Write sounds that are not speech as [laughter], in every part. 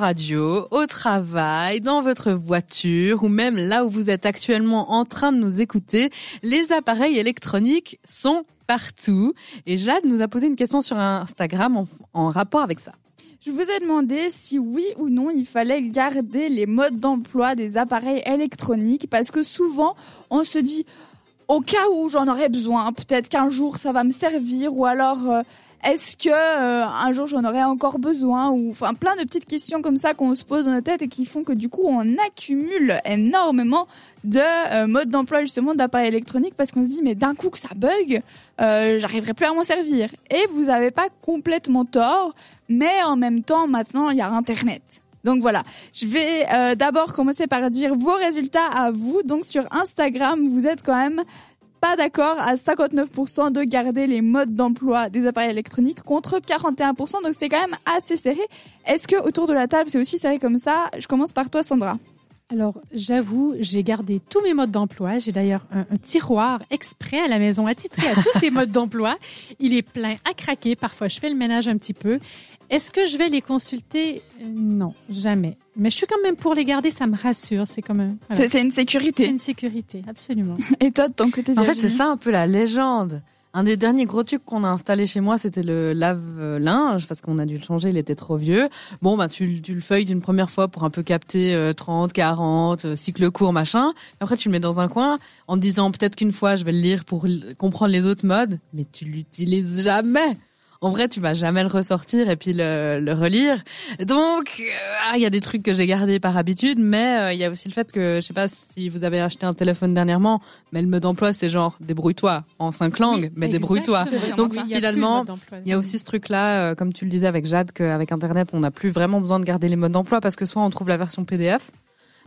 radio, au travail, dans votre voiture ou même là où vous êtes actuellement en train de nous écouter, les appareils électroniques sont partout. Et Jade nous a posé une question sur Instagram en, rapport avec ça. Je vous ai demandé si oui ou non il fallait garder les modes d'emploi des appareils électroniques parce que souvent on se dit au cas où j'en aurais besoin, peut-être qu'un jour ça va me servir ou alors euh, est-ce que euh, un jour j'en aurais encore besoin ou enfin plein de petites questions comme ça qu'on se pose dans notre tête et qui font que du coup on accumule énormément de euh, modes d'emploi justement d'appareils électroniques parce qu'on se dit mais d'un coup que ça bug, euh, j'arriverai plus à m'en servir. Et vous n'avez pas complètement tort, mais en même temps maintenant il y a Internet. Donc voilà, je vais euh, d'abord commencer par dire vos résultats à vous. Donc sur Instagram, vous êtes quand même pas d'accord à 59% de garder les modes d'emploi des appareils électroniques contre 41%. Donc c'est quand même assez serré. Est-ce que autour de la table c'est aussi serré comme ça? Je commence par toi Sandra. Alors, j'avoue, j'ai gardé tous mes modes d'emploi. J'ai d'ailleurs un, tiroir exprès à la maison attitré à tous ces [laughs] modes d'emploi. Il est plein à craquer. Parfois, je fais le ménage un petit peu. Est-ce que je vais les consulter? Non, jamais. Mais je suis quand même pour les garder, ça me rassure. C'est quand même. C'est une sécurité. C'est une sécurité, absolument. [laughs] Et toi, de ton côté, En fait, c'est ça un peu la légende. Un des derniers gros trucs qu'on a installé chez moi, c'était le lave-linge, parce qu'on a dû le changer, il était trop vieux. Bon, bah, tu, le feuilles une première fois pour un peu capter 30, 40, cycle court, machin. Après, tu le mets dans un coin en te disant peut-être qu'une fois, je vais le lire pour comprendre les autres modes, mais tu l'utilises jamais en vrai, tu vas jamais le ressortir et puis le, relire. Donc, euh, ah, il y a des trucs que j'ai gardés par habitude, mais euh, il y a aussi le fait que, je sais pas si vous avez acheté un téléphone dernièrement, mais le mode d'emploi, c'est genre débrouille-toi en cinq langues, mais débrouille-toi. Donc finalement, il y a aussi ce truc-là, euh, comme tu le disais avec Jade, qu'avec Internet, on n'a plus vraiment besoin de garder les modes d'emploi parce que soit on trouve la version PDF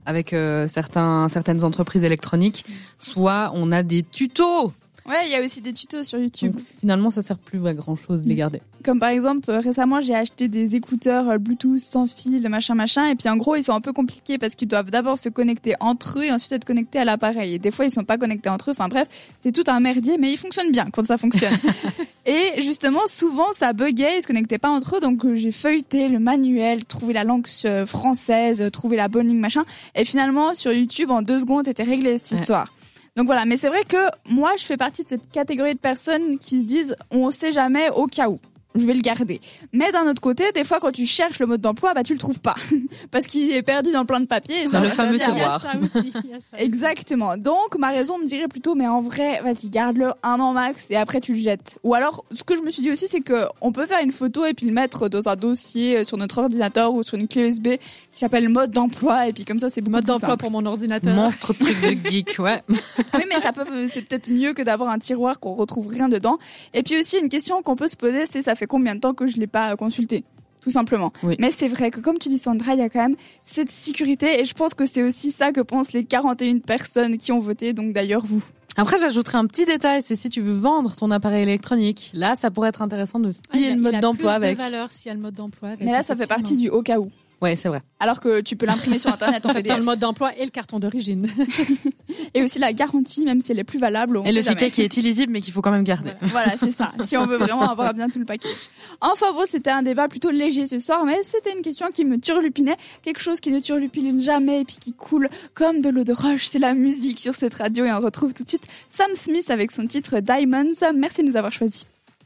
avec certains, certaines entreprises électroniques, soit on a des tutos Ouais, il y a aussi des tutos sur YouTube. finalement, ça sert plus à grand chose de les garder. Comme par exemple, euh, récemment, j'ai acheté des écouteurs euh, Bluetooth sans fil, machin, machin. Et puis en gros, ils sont un peu compliqués parce qu'ils doivent d'abord se connecter entre eux et ensuite être connectés à l'appareil. Et des fois, ils sont pas connectés entre eux. Enfin bref, c'est tout un merdier, mais ils fonctionnent bien quand ça fonctionne. [laughs] et justement, souvent, ça buguait, ils se connectaient pas entre eux. Donc euh, j'ai feuilleté le manuel, trouvé la langue française, trouvé la bonne ligne, machin. Et finalement, sur YouTube, en deux secondes, c'était réglé cette histoire. Donc voilà, mais c'est vrai que moi, je fais partie de cette catégorie de personnes qui se disent on sait jamais au cas où je vais le garder. Mais d'un autre côté, des fois, quand tu cherches le mode d'emploi, bah tu le trouves pas [laughs] parce qu'il est perdu dans plein de papiers. Dans le fameux tiroir. [laughs] Exactement. Donc ma raison me dirait plutôt, mais en vrai, vas-y, garde-le un an max et après tu le jettes. Ou alors, ce que je me suis dit aussi, c'est que on peut faire une photo et puis le mettre dans un dossier euh, sur notre ordinateur ou sur une clé USB qui s'appelle mode d'emploi et puis comme ça, c'est beaucoup mode d'emploi pour mon ordinateur. Monstre truc de [laughs] geek, ouais. oui, mais ça peut, c'est peut-être mieux que d'avoir un tiroir qu'on retrouve rien dedans. Et puis aussi une question qu'on peut se poser, c'est ça fait combien de temps que je l'ai pas consulté tout simplement. Mais c'est vrai que comme tu dis Sandra, il y a quand même cette sécurité et je pense que c'est aussi ça que pensent les 41 personnes qui ont voté, donc d'ailleurs vous. Après, j'ajouterai un petit détail, c'est si tu veux vendre ton appareil électronique. Là, ça pourrait être intéressant de filer le mode d'emploi avec. De valeur s'il y a le mode d'emploi. Mais là, ça fait partie du au cas où. Ouais, c'est vrai. Alors que tu peux l'imprimer sur internet en PDF. [laughs] le mode d'emploi et le carton d'origine. [laughs] et aussi la garantie, même si elle est plus valable. et le ticket qui est illisible mais qu'il faut quand même garder. Voilà, c'est ça. Si on veut [laughs] vraiment avoir bien tout le package. Enfin bon, c'était un débat plutôt léger ce soir, mais c'était une question qui me turlupinait. Quelque chose qui ne turlupine jamais et puis qui coule comme de l'eau de roche. C'est la musique sur cette radio et on retrouve tout de suite Sam Smith avec son titre Diamonds. Merci de nous avoir choisis.